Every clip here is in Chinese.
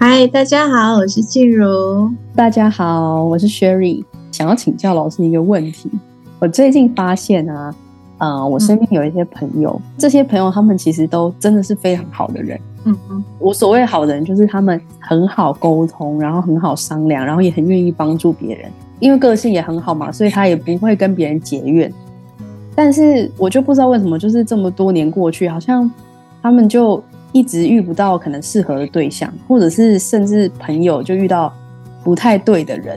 嗨，大家好，我是静茹。大家好，我是 Sherry。想要请教老师一个问题。我最近发现啊，呃，我身边有一些朋友，嗯、这些朋友他们其实都真的是非常好的人。嗯嗯，我所谓好人，就是他们很好沟通，然后很好商量，然后也很愿意帮助别人。因为个性也很好嘛，所以他也不会跟别人结怨。但是我就不知道为什么，就是这么多年过去，好像他们就。一直遇不到可能适合的对象，或者是甚至朋友就遇到不太对的人，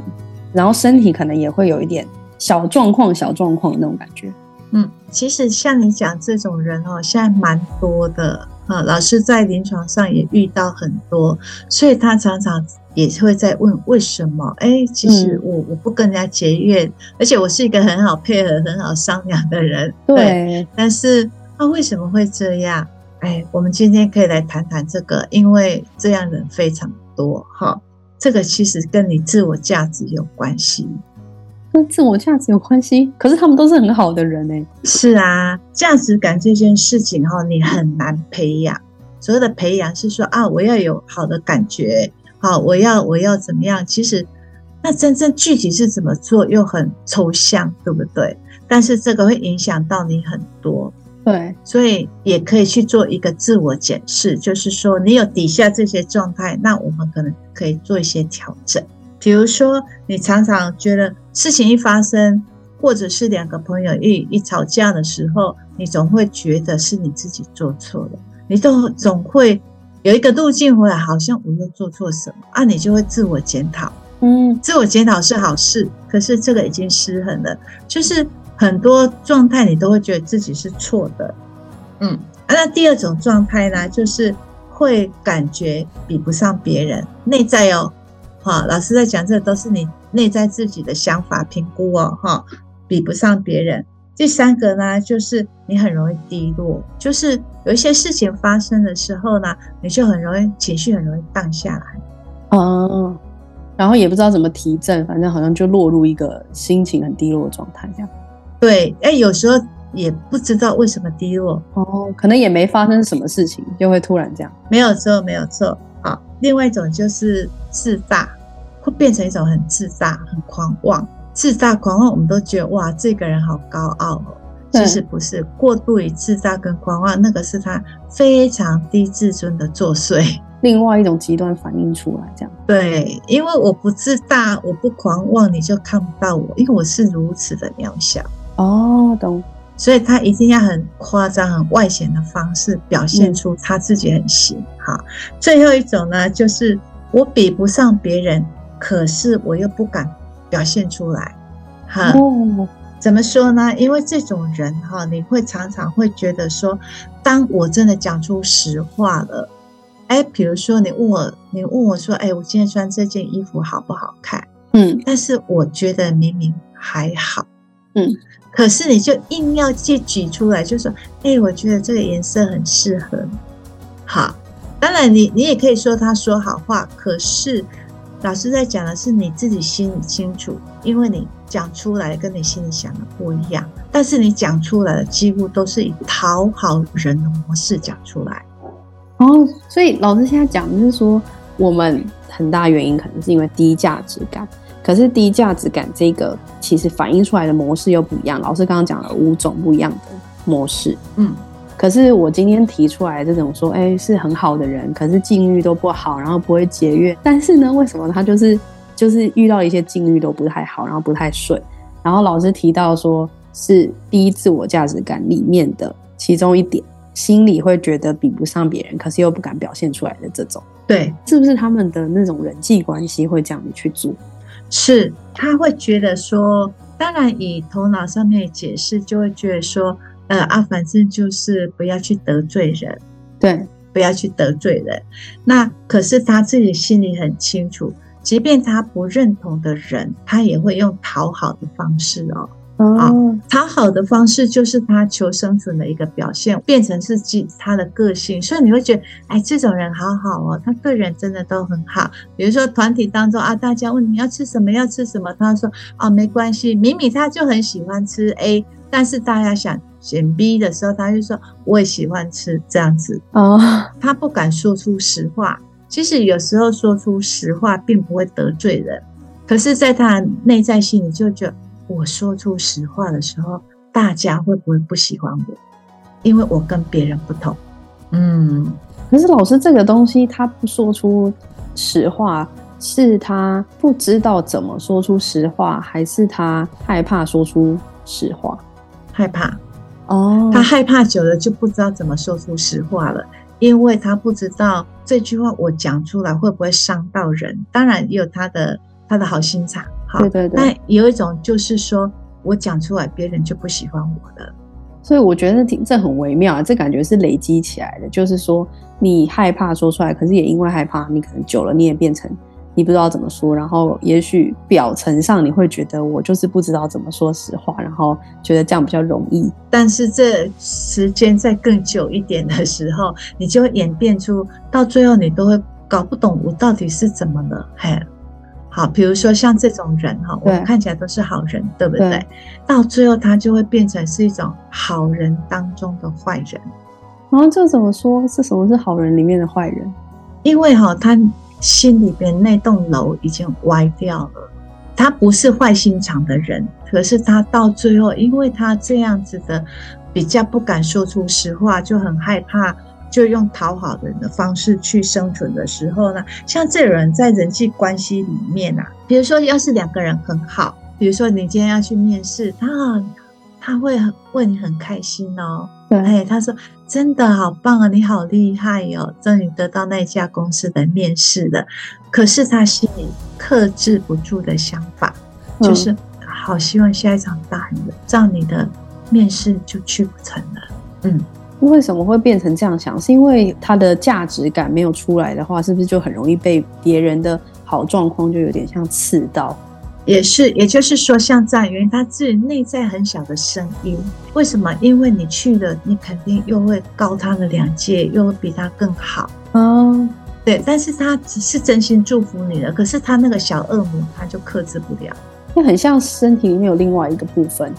然后身体可能也会有一点小状况、小状况的那种感觉。嗯，其实像你讲这种人哦，现在蛮多的啊。老师在临床上也遇到很多，所以他常常也会在问为什么？哎，其实我我不跟人家结怨，嗯、而且我是一个很好配合、很好商量的人。对，对，但是他为什么会这样？哎，我们今天可以来谈谈这个，因为这样人非常多哈。这个其实跟你自我价值有关系，跟自我价值有关系。可是他们都是很好的人哎。是啊，价值感这件事情哈，你很难培养。所谓的培养是说啊，我要有好的感觉，好，我要我要怎么样？其实那真正具体是怎么做又很抽象，对不对？但是这个会影响到你很多。对，所以也可以去做一个自我检视，就是说你有底下这些状态，那我们可能可以做一些调整。比如说，你常常觉得事情一发生，或者是两个朋友一一吵架的时候，你总会觉得是你自己做错了，你都总会有一个路径回来，好像我又做错什么啊，你就会自我检讨。嗯，自我检讨是好事，可是这个已经失衡了，就是。很多状态你都会觉得自己是错的，嗯，那第二种状态呢，就是会感觉比不上别人，内在哦，哈，老师在讲这都是你内在自己的想法评估哦，哈，比不上别人。第三个呢，就是你很容易低落，就是有一些事情发生的时候呢，你就很容易情绪很容易荡下来，哦，然后也不知道怎么提振，反正好像就落入一个心情很低落的状态这样。对，哎，有时候也不知道为什么低落哦，可能也没发生什么事情，就会突然这样。没有错，没有错。好，另外一种就是自大，会变成一种很自大、很狂妄。自大、狂妄，我们都觉得哇，这个人好高傲哦。其实不是，过度于自大跟狂妄，那个是他非常低自尊的作祟。另外一种极端反应出来，这样。对，因为我不自大，我不狂妄，你就看不到我，因为我是如此的渺小。哦，懂，所以他一定要很夸张、很外显的方式表现出他自己很行。好、嗯，最后一种呢，就是我比不上别人，可是我又不敢表现出来。哈，哦、怎么说呢？因为这种人哈，你会常常会觉得说，当我真的讲出实话了，哎，比如说你问我，你问我说，哎，我今天穿这件衣服好不好看？嗯，但是我觉得明明还好。嗯。可是你就硬要去举出来，就说：“哎，我觉得这个颜色很适合。”好，当然你你也可以说他说好话。可是老师在讲的是你自己心里清楚，因为你讲出来跟你心里想的不一样。但是你讲出来的几乎都是以讨好人的模式讲出来。哦，所以老师现在讲的是说，我们很大原因可能是因为低价值感。可是低价值感这个其实反映出来的模式又不一样。老师刚刚讲了五种不一样的模式，嗯。可是我今天提出来这种说，哎、欸，是很好的人，可是境遇都不好，然后不会节约。但是呢，为什么他就是就是遇到一些境遇都不太好，然后不太顺？然后老师提到说是低自我价值感里面的其中一点，心里会觉得比不上别人，可是又不敢表现出来的这种，对，是不是他们的那种人际关系会这样子去做？是，他会觉得说，当然以头脑上面解释，就会觉得说，呃啊，反正就是不要去得罪人，对，不要去得罪人。那可是他自己心里很清楚，即便他不认同的人，他也会用讨好的方式哦，啊，讨好的方式就是他求生存的一个表现，变成是自他的个性，所以你会觉得，哎，这种人好好哦，他对人真的都很好。比如说团体当中啊，大家问你要吃什么，要吃什么，他说啊，没关系，明明他就很喜欢吃 A，但是大家想选 B 的时候，他就说我也喜欢吃这样子哦，他不敢说出实话。其实有时候说出实话并不会得罪人，可是在他内在心里就觉得。我说出实话的时候，大家会不会不喜欢我？因为我跟别人不同。嗯，可是老师这个东西，他不说出实话，是他不知道怎么说出实话，还是他害怕说出实话？害怕哦，他害怕久了就不知道怎么说出实话了，因为他不知道这句话我讲出来会不会伤到人。当然也有他的他的好心肠。好，对对对，但有一种就是说，我讲出来，别人就不喜欢我了。所以我觉得挺这很微妙啊，这感觉是累积起来的。就是说，你害怕说出来，可是也因为害怕，你可能久了你也变成你不知道怎么说。然后也许表层上你会觉得我就是不知道怎么说实话，然后觉得这样比较容易。但是这时间再更久一点的时候，你就会演变出到最后，你都会搞不懂我到底是怎么了，嘿。好，比如说像这种人哈，我们看起来都是好人，对，对不对？对，到最后他就会变成是一种好人当中的坏人。然后这怎么说？是什么是好人里面的坏人？因为哈，他心里边那栋楼已经歪掉了。他不是坏心肠的人，可是他到最后，因为他这样子的比较不敢说出实话，就很害怕。就用讨好人的方式去生存的时候呢，像这人在人际关系里面啊，比如说要是两个人很好，比如说你今天要去面试，他他会很为你很开心哦，对，哎，他说真的好棒啊，你好厉害哦，终于得到那家公司的面试了。可是他心里克制不住的想法，就是好希望下一场大雨，这样你的面试就去不成了，嗯。为什么会变成这样想？是因为他的价值感没有出来的话，是不是就很容易被别人的好状况就有点像刺到？也是，也就是说，像这样，因为他自己内在很小的声音，为什么？因为你去了，你肯定又会高他的两届，又会比他更好。嗯，对。但是他只是真心祝福你的，可是他那个小恶魔，他就克制不了。那很像身体里面有另外一个部分。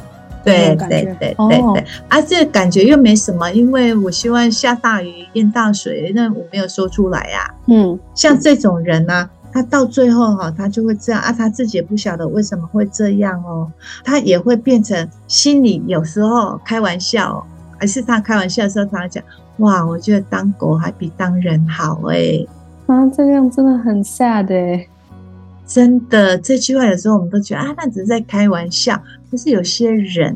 对对对对对，啊，这個感觉又没什么，因为我希望下大雨淹大水，那我没有说出来呀。嗯，像这种人呢，他到最后哈，他就会这样啊，他自己也不晓得为什么会这样哦，他也会变成心里有时候开玩笑，还是他开玩笑的时候，他讲哇，我觉得当狗还比当人好哎，啊，这样真的很 sad 哎。真的，这句话有时候我们都觉得啊，那只是在开玩笑。可是有些人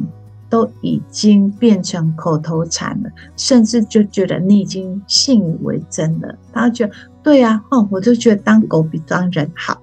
都已经变成口头禅了，甚至就觉得你已经信以为真了。他觉得对呀，哦，我就觉得当狗比当人好。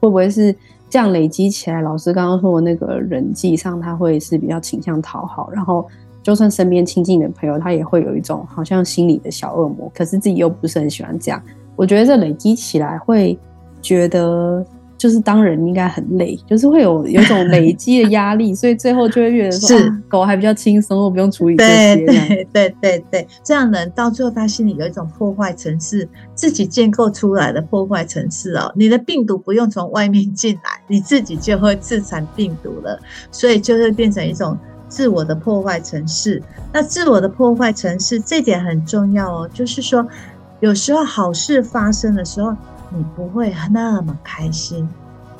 会不会是这样累积起来？老师刚刚说的那个人际上，他会是比较倾向讨好，然后就算身边亲近的朋友，他也会有一种好像心里的小恶魔，可是自己又不是很喜欢这样。我觉得这累积起来会觉得。就是当人应该很累，就是会有有种累积的压力，所以最后就会觉得说，狗还比较轻松，我不用处理这些。对对对对对，这样的人到最后他心里有一种破坏城市，自己建构出来的破坏城市哦。你的病毒不用从外面进来，你自己就会自产病毒了，所以就会变成一种自我的破坏城市。那自我的破坏城市这点很重要哦，就是说有时候好事发生的时候。你不会那么开心，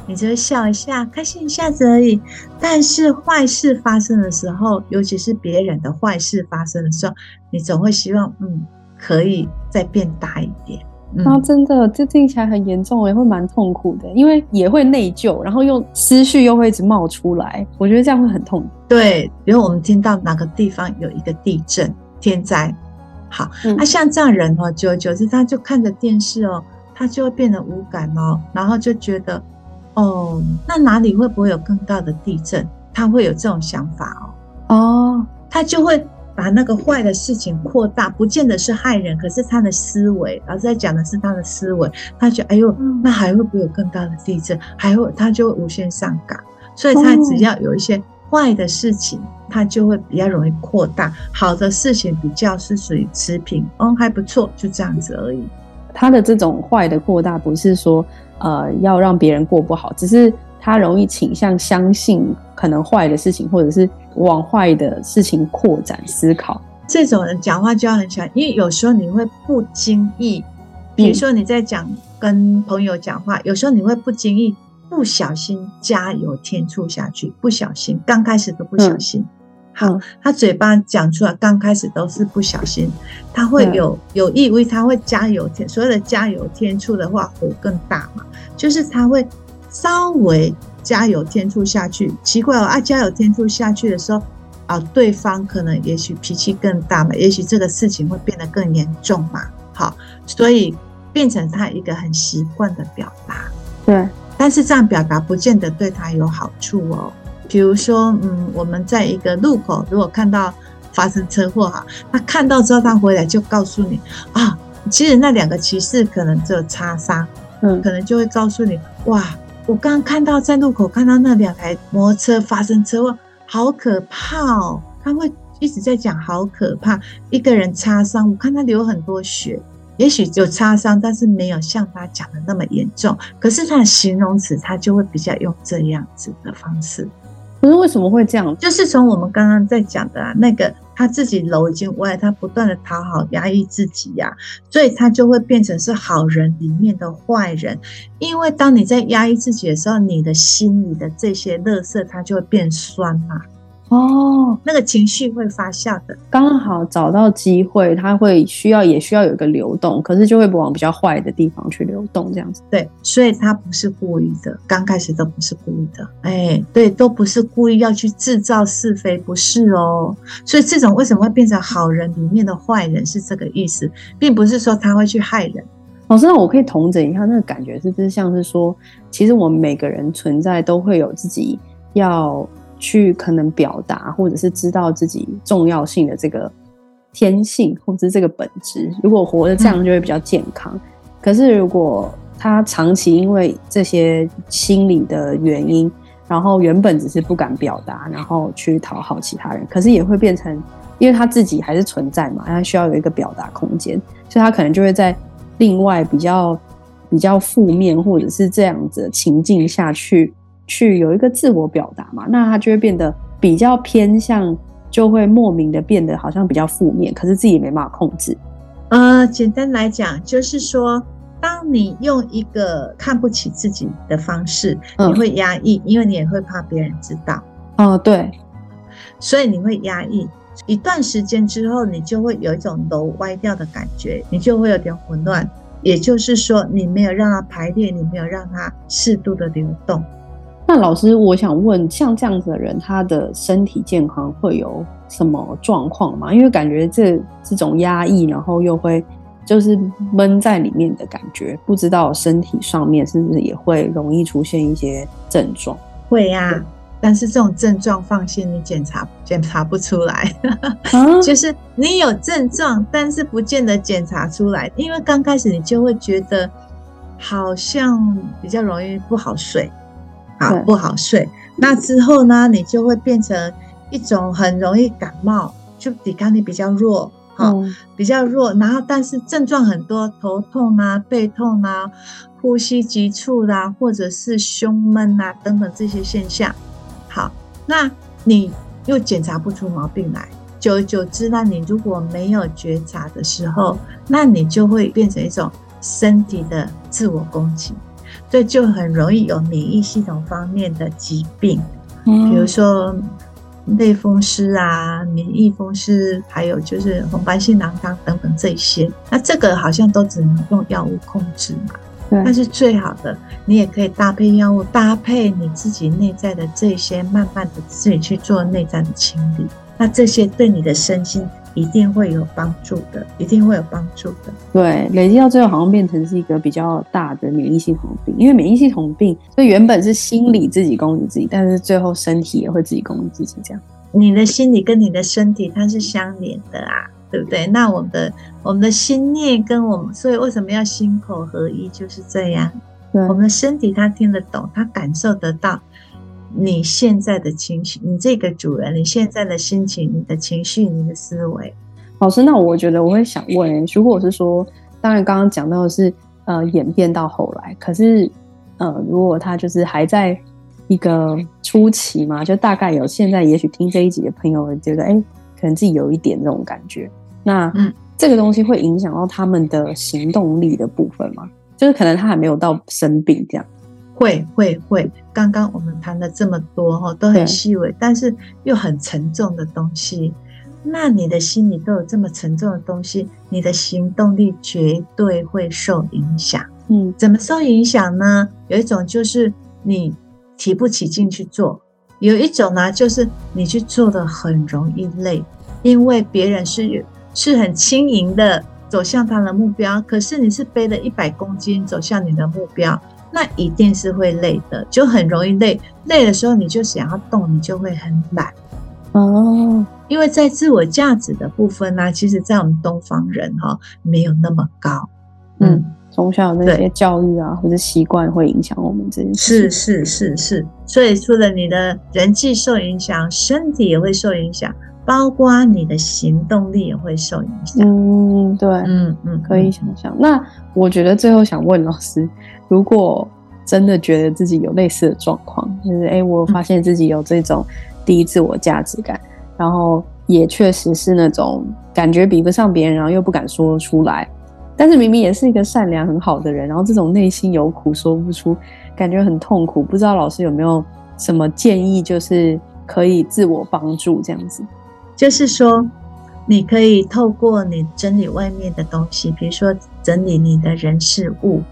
你只会笑一下，开心一下子而已。但是坏事发生的时候，尤其是别人的坏事发生的时候，你总会希望，嗯，可以再变大一点。嗯、啊，真的，这听起来很严重，也会蛮痛苦的，因为也会内疚，然后又思绪又会一直冒出来，我觉得这样会很痛。对，比如我们听到哪个地方有一个地震、天灾，好，那、嗯啊、像这样人哦，久而久之，他就看着电视哦。他就会变得无感哦，然后就觉得，哦，那哪里会不会有更大的地震？他会有这种想法哦。哦，他就会把那个坏的事情扩大，不见得是害人，可是他的思维，老师在讲的是他的思维，他觉得，哎呦，那还会不会有更大的地震？还会，他就会无限上纲，所以他只要有一些坏的事情它就会比较容易扩大，好的事情比较是属于持平，哦，还不错，就这样子而已。他的这种坏的扩大，不是说呃要让别人过不好，只是他容易倾向相信可能坏的事情，或者是往坏的事情扩展思考。这种人讲话就要很小心，因为有时候你会不经意，比如说你在讲跟朋友讲话，有时候你会不经意不小心加油添醋下去，不小心刚开始都不小心。嗯好，他嘴巴讲出来，刚开始都是不小心，他会有有意为他会加油添，所谓的加油添醋的话，火更大嘛，就是他会稍微加油添醋下去。奇怪哦，啊，加油添醋下去的时候，啊，对方可能也许脾气更大嘛，也许这个事情会变得更严重嘛。好，所以变成他一个很习惯的表达。对，但是这样表达不见得对他有好处哦。比如说，嗯，我们在一个路口，如果看到发生车祸哈，他看到之后，他回来就告诉你啊，其实那两个骑士可能只有擦伤，嗯，可能就会告诉你，哇，我刚刚看到在路口看到那两台摩托车发生车祸，好可怕哦！他会一直在讲好可怕，一个人擦伤，我看他流很多血，也许有擦伤，但是没有像他讲的那么严重。可是他的形容词，他就会比较用这样子的方式。可是为什么会这样？就是从我们刚刚在讲的啊，那个他自己楼已经歪，他不断的讨好、压抑自己呀，所以他就会变成是好人里面的坏人。因为当你在压抑自己的时候，你的心里的这些乐色，它就会变酸嘛。哦，那个情绪会发酵的，刚好找到机会，它会需要也需要有一个流动，可是就会往比较坏的地方去流动，这样子。对，所以他不是故意的，刚开始都不是故意的，哎，对，都不是故意要去制造是非，不是哦。所以这种为什么会变成好人里面的坏人，是这个意思，并不是说他会去害人。老师，那我可以统整一下，那个感觉是不是像是说，其实我们每个人存在都会有自己要。去可能表达，或者是知道自己重要性的这个天性，或者是这个本质。如果活得这样，就会比较健康。嗯。可是如果他长期因为这些心理的原因，然后原本只是不敢表达，然后去讨好其他人，可是也会变成，因为他自己还是存在嘛，他需要有一个表达空间，所以他可能就会在另外比较比较负面，或者是这样子的情境下去。去有一个自我表达嘛，那他就会变得比较偏向，就会莫名的变得好像比较负面，可是自己也没办法控制。呃，简单来讲，就是说，当你用一个看不起自己的方式，你会压抑，嗯，因为你也会怕别人知道。哦，对，所以你会压抑一段时间之后，你就会有一种楼歪掉的感觉，你就会有点混乱。也就是说，你没有让它排列，你没有让它适度的流动。那老师，我想问，像这样子的人，他的身体健康会有什么状况吗？因为感觉这这种压抑，然后又会就是闷在里面的感觉，不知道身体上面是不是也会容易出现一些症状？会呀、啊，但是这种症状放心，你检查检查不出来，啊、就是你有症状，但是不见得检查出来，因为刚开始你就会觉得好像比较容易不好睡。好，不好睡，那之后呢，你就会变成一种很容易感冒，就抵抗力比较弱，哈、嗯，比较弱。然后，但是症状很多，头痛啊、背痛啊、呼吸急促啦、啊，或者是胸闷啊等等这些现象。好，那你又检查不出毛病来，久而久之那，你如果没有觉察的时候，那你就会变成一种身体的自我攻击。所以就很容易有免疫系统方面的疾病，比如说类风湿啊、免疫风湿，还有就是红斑性狼疮等等这些。那这个好像都只能用药物控制嘛。但是最好的，你也可以搭配药物，搭配你自己内在的这些，慢慢的自己去做内在的清理。那这些对你的身心。一定会有帮助的，一定会有帮助的。对，累积到最后好像变成是一个比较大的免疫系统病，因为免疫系统病，所以原本是心理自己攻击自己，但是最后身体也会自己攻击自己。这样，你的心理跟你的身体它是相连的啊，对不对？那我们的我们的心念跟我们，所以为什么要心口合一？就是这样。对，我们的身体它听得懂，它感受得到。你现在的情绪，你这个主人，你现在的心情，你的情绪，你的思维。老师，那我觉得我会想问，如果是说，当然刚刚讲到的是呃演变到后来，可是呃如果他就是还在一个初期嘛，就大概有现在也许听这一集的朋友觉得，哎，可能自己有一点这种感觉，那嗯，这个东西会影响到他们的行动力的部分吗？就是可能他还没有到生病这样。会会会，刚刚我们谈了这么多哈，都很细微，但是又很沉重的东西。那你的心里都有这么沉重的东西，你的行动力绝对会受影响。嗯，怎么受影响呢？有一种就是你提不起劲去做，有一种呢就是你去做的很容易累，因为别人是是很轻盈的走向他的目标，可是你是背了一百公斤走向你的目标，那一定是会累的，就很容易累。累的时候你就想要动，你就会很懒。哦。因为在自我价值的部分呢、啊，其实，在我们东方人哈、哦，没有那么高。嗯，从小那些教育啊，或者习惯会影响我们这件事。是是是是，所以除了你的人际受影响，身体也会受影响，包括你的行动力也会受影响。嗯，对，嗯嗯，可以想象。那我觉得最后想问老师，如果真的觉得自己有类似的状况，就是哎，我发现自己有这种低自我价值感。然后也确实是那种感觉比不上别人，然后又不敢说出来，但是明明也是一个善良很好的人，然后这种内心有苦说不出，感觉很痛苦。不知道老师有没有什么建议，就是可以自我帮助这样子？就是说，你可以透过你整理外面的东西，比如说整理你的人事物，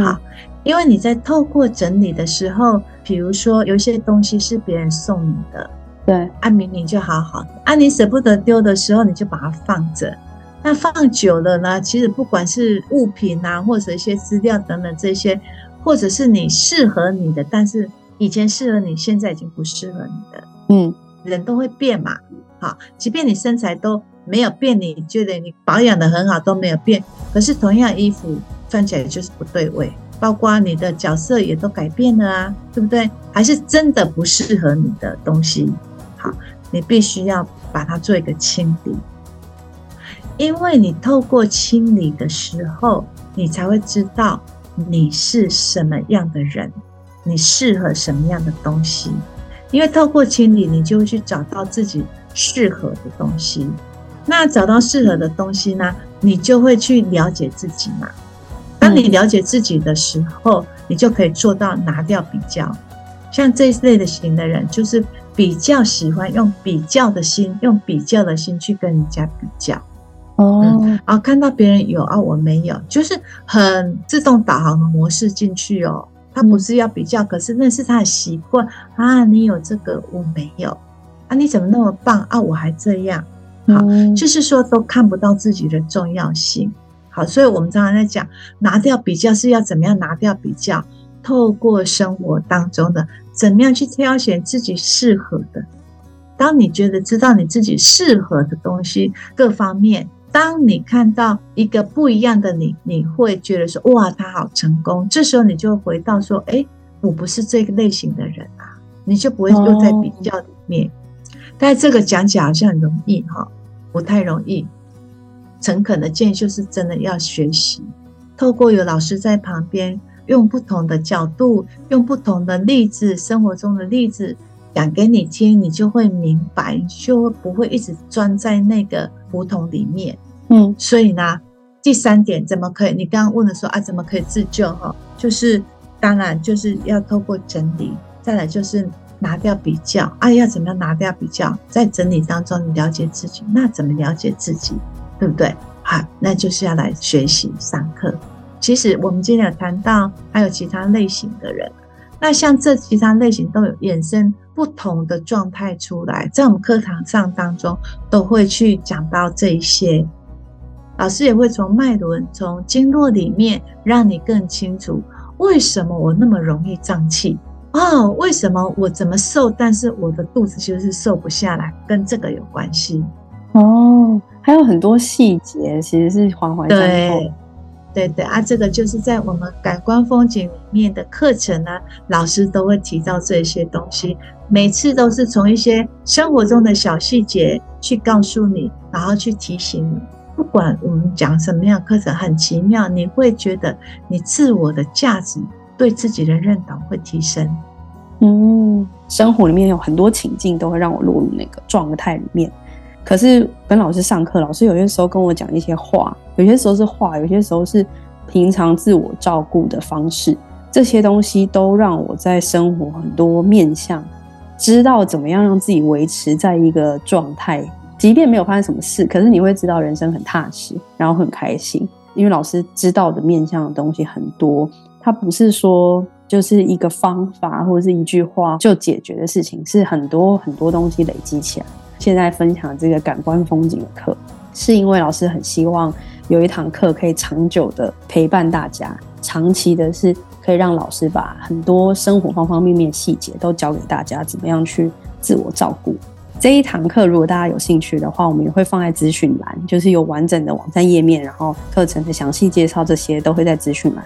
好，因为你在透过整理的时候，比如说有些东西是别人送你的。对，按明明就好好的，按你舍不得丢的时候，你就把它放着。那放久了呢？其实不管是物品啊，或者一些资料等等这些，或者是你适合你的，但是以前适合你，现在已经不适合你的。嗯，人都会变嘛。好，即便你身材都没有变，你觉得你保养得很好都没有变，可是同样衣服穿起来就是不对味，包括你的角色也都改变了啊，对不对？还是真的不适合你的东西。好，你必须要把它做一个清理，因为你透过清理的时候，你才会知道你是什么样的人，你适合什么样的东西。因为透过清理，你就会去找到自己适合的东西。那找到适合的东西呢，你就会去了解自己嘛。当你了解自己的时候，你就可以做到拿掉比较。像这一类的型的人，就是。比较喜欢用比较的心，用比较的心去跟人家比较，哦、嗯，啊，看到别人有啊，我没有，就是很自动导航的模式进去哦。他不是要比较，可是那是他的习惯啊。你有这个，我没有啊？你怎么那么棒啊？我还这样，好，就是说都看不到自己的重要性。好，所以我们常常在讲，拿掉比较是要怎么样拿掉比较？透过生活当中的。怎么样去挑选自己适合的？当你觉得知道你自己适合的东西，各方面，当你看到一个不一样的你，你会觉得说：“哇，他好成功。”这时候你就回到说：“哎，我不是这个类型的人啊。”你就不会又在比较里面。但这个讲起来好像很容易哈，不太容易。诚恳的建议就是真的要学习，透过有老师在旁边。用不同的角度，用不同的例子，生活中的例子讲给你听，你就会明白，就不会一直钻在那个胡同里面。嗯，所以呢，第三点怎么可以？你刚刚问的说啊，怎么可以自救？哈，就是当然就是要透过整理，再来就是拿掉比较。啊，要怎么样拿掉比较？在整理当中，你了解自己，那怎么了解自己？对不对？好，那就是要来学习上课。其实我们今天有谈到，还有其他类型的人，那像这其他类型都有衍生不同的状态出来，在我们课堂上当中都会去讲到这一些，老师也会从脉轮、从经络里面让你更清楚，为什么我那么容易胀气哦？为什么我怎么瘦，但是我的肚子就是瘦不下来，跟这个有关系哦。还有很多细节其实是环环相扣。对对啊，这个就是在我们感官风景里面的课程呢，老师都会提到这些东西，每次都是从一些生活中的小细节去告诉你，然后去提醒你。不管我们讲什么样的课程，很奇妙，你会觉得你自我的价值、对自己的认同会提升。嗯，生活里面有很多情境都会让我落入那个状态里面。可是跟老师上课，老师有些时候跟我讲一些话，有些时候是话，有些时候是平常自我照顾的方式。这些东西都让我在生活很多面向，知道怎么样让自己维持在一个状态。即便没有发生什么事，可是你会知道人生很踏实，然后很开心，因为老师知道的面向的东西很多。它不是说就是一个方法或者是一句话就解决的事情，是很多很多东西累积起来。现在分享这个感官风景的课，是因为老师很希望有一堂课可以长久的陪伴大家，长期的是可以让老师把很多生活方方面面细节都教给大家，怎么样去自我照顾。这一堂课，如果大家有兴趣的话，我们也会放在资讯栏，就是有完整的网站页面，然后课程的详细介绍，这些都会在资讯栏。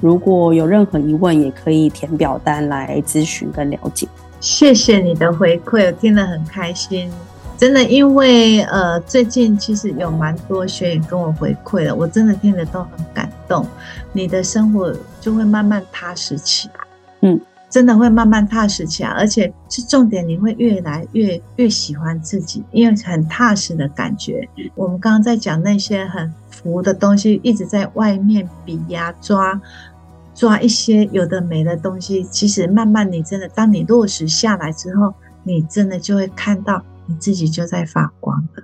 如果有任何疑问，也可以填表单来咨询跟了解。谢谢你的回馈，我听得很开心。真的，因为呃，最近其实有蛮多学员跟我回馈了，我真的听得都很感动。你的生活就会慢慢踏实起来。嗯。真的会慢慢踏实起来，而且是重点，你会越来越越喜欢自己，因为很踏实的感觉。我们刚刚在讲那些很浮的东西，一直在外面比呀抓抓一些有的没的东西，其实慢慢你真的，当你落实下来之后，你真的就会看到你自己就在发光了。